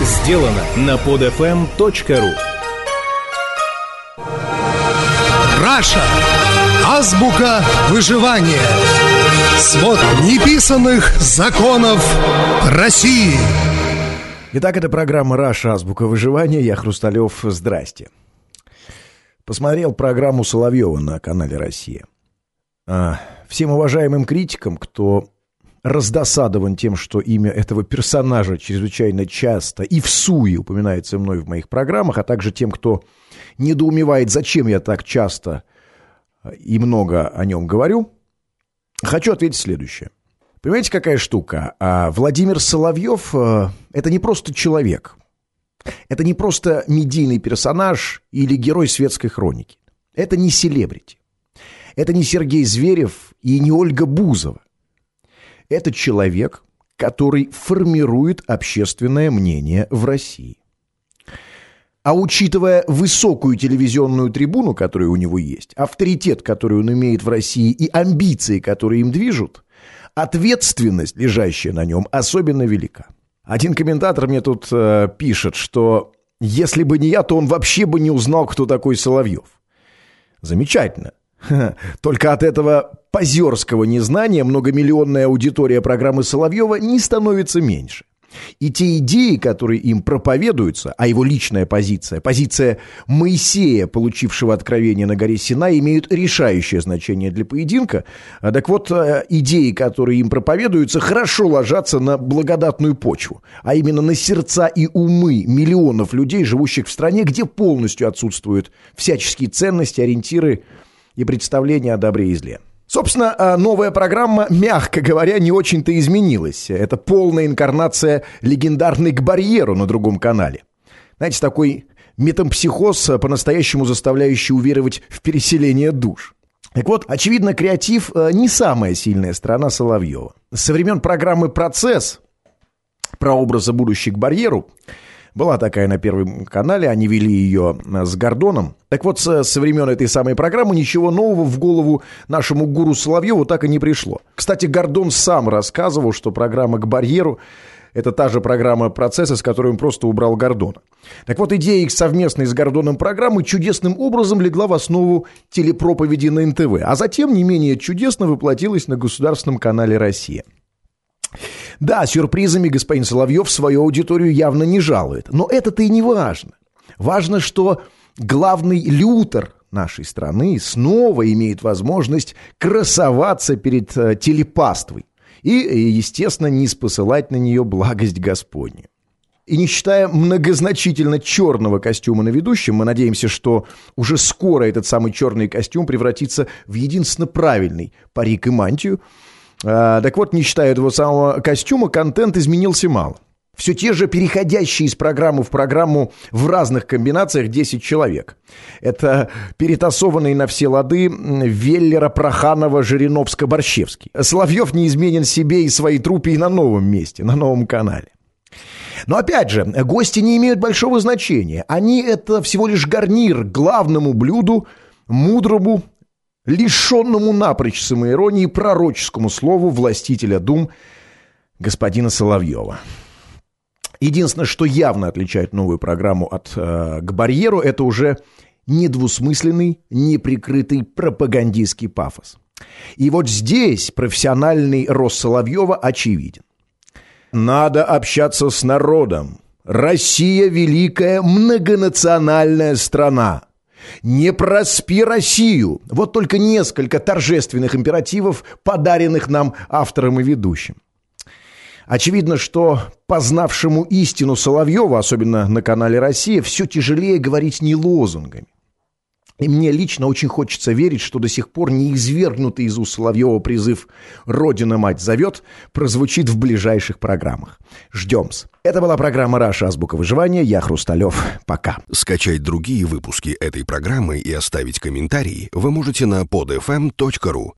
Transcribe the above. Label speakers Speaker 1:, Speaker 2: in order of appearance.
Speaker 1: сделано на podfm.ru
Speaker 2: Раша. Азбука выживания. Свод неписанных законов России.
Speaker 3: Итак, это программа «Раша. Азбука выживания». Я Хрусталев. Здрасте. Посмотрел программу Соловьева на канале «Россия». А, всем уважаемым критикам, кто раздосадован тем, что имя этого персонажа чрезвычайно часто и в суе упоминается мной в моих программах, а также тем, кто недоумевает, зачем я так часто и много о нем говорю, хочу ответить следующее. Понимаете, какая штука? А Владимир Соловьев э, – это не просто человек. Это не просто медийный персонаж или герой светской хроники. Это не селебрити. Это не Сергей Зверев и не Ольга Бузова. Это человек, который формирует общественное мнение в России. А учитывая высокую телевизионную трибуну, которая у него есть, авторитет, который он имеет в России, и амбиции, которые им движут, ответственность, лежащая на нем, особенно велика. Один комментатор мне тут э, пишет, что если бы не я, то он вообще бы не узнал, кто такой Соловьев. Замечательно. Только от этого позерского незнания многомиллионная аудитория программы Соловьева не становится меньше. И те идеи, которые им проповедуются, а его личная позиция, позиция Моисея, получившего откровение на горе Сина, имеют решающее значение для поединка. А так вот, э, идеи, которые им проповедуются, хорошо ложатся на благодатную почву, а именно на сердца и умы миллионов людей, живущих в стране, где полностью отсутствуют всяческие ценности, ориентиры и представления о добре и зле. Собственно, а, новая программа, мягко говоря, не очень-то изменилась. Это полная инкарнация легендарной к барьеру на другом канале. Знаете, такой метампсихоз, а, по-настоящему заставляющий уверовать в переселение душ. Так вот, очевидно, креатив а, не самая сильная сторона Соловьева. Со времен программы «Процесс» про образы будущих барьеру была такая на Первом канале, они вели ее э, с Гордоном. Так вот, со, времен этой самой программы ничего нового в голову нашему гуру Соловьеву так и не пришло. Кстати, Гордон сам рассказывал, что программа «К барьеру» Это та же программа процесса, с которой он просто убрал Гордона. Так вот, идея их совместной с Гордоном программы чудесным образом легла в основу телепроповеди на НТВ, а затем не менее чудесно воплотилась на государственном канале «Россия». Да, сюрпризами господин Соловьев свою аудиторию явно не жалует. Но это-то и не важно. Важно, что главный лютер нашей страны снова имеет возможность красоваться перед э, телепаствой и, естественно, не спосылать на нее благость Господню. И не считая многозначительно черного костюма на ведущем, мы надеемся, что уже скоро этот самый черный костюм превратится в единственно правильный парик и мантию – так вот, не считая этого самого костюма, контент изменился мало. Все те же переходящие из программы в программу в разных комбинациях 10 человек. Это перетасованные на все лады Веллера, Проханова, Жириновска, Борщевский. Соловьев неизменен себе и своей трупе и на новом месте, на новом канале. Но опять же, гости не имеют большого значения. Они это всего лишь гарнир к главному блюду, мудрому, лишенному напрочь самоиронии пророческому слову властителя дум господина Соловьева. Единственное, что явно отличает новую программу от э, «К барьеру», это уже недвусмысленный, неприкрытый пропагандистский пафос. И вот здесь профессиональный рост Соловьева очевиден. Надо общаться с народом. Россия – великая многонациональная страна. Не проспи Россию. Вот только несколько торжественных императивов, подаренных нам автором и ведущим. Очевидно, что познавшему истину Соловьева, особенно на канале «Россия», все тяжелее говорить не лозунгами. И мне лично очень хочется верить, что до сих пор не извергнутый из уст Соловьева призыв «Родина-мать зовет» прозвучит в ближайших программах. Ждем-с. Это была программа «Раша. Азбука выживания». Я Хрусталев. Пока.
Speaker 4: Скачать другие выпуски этой программы и оставить комментарии вы можете на podfm.ru.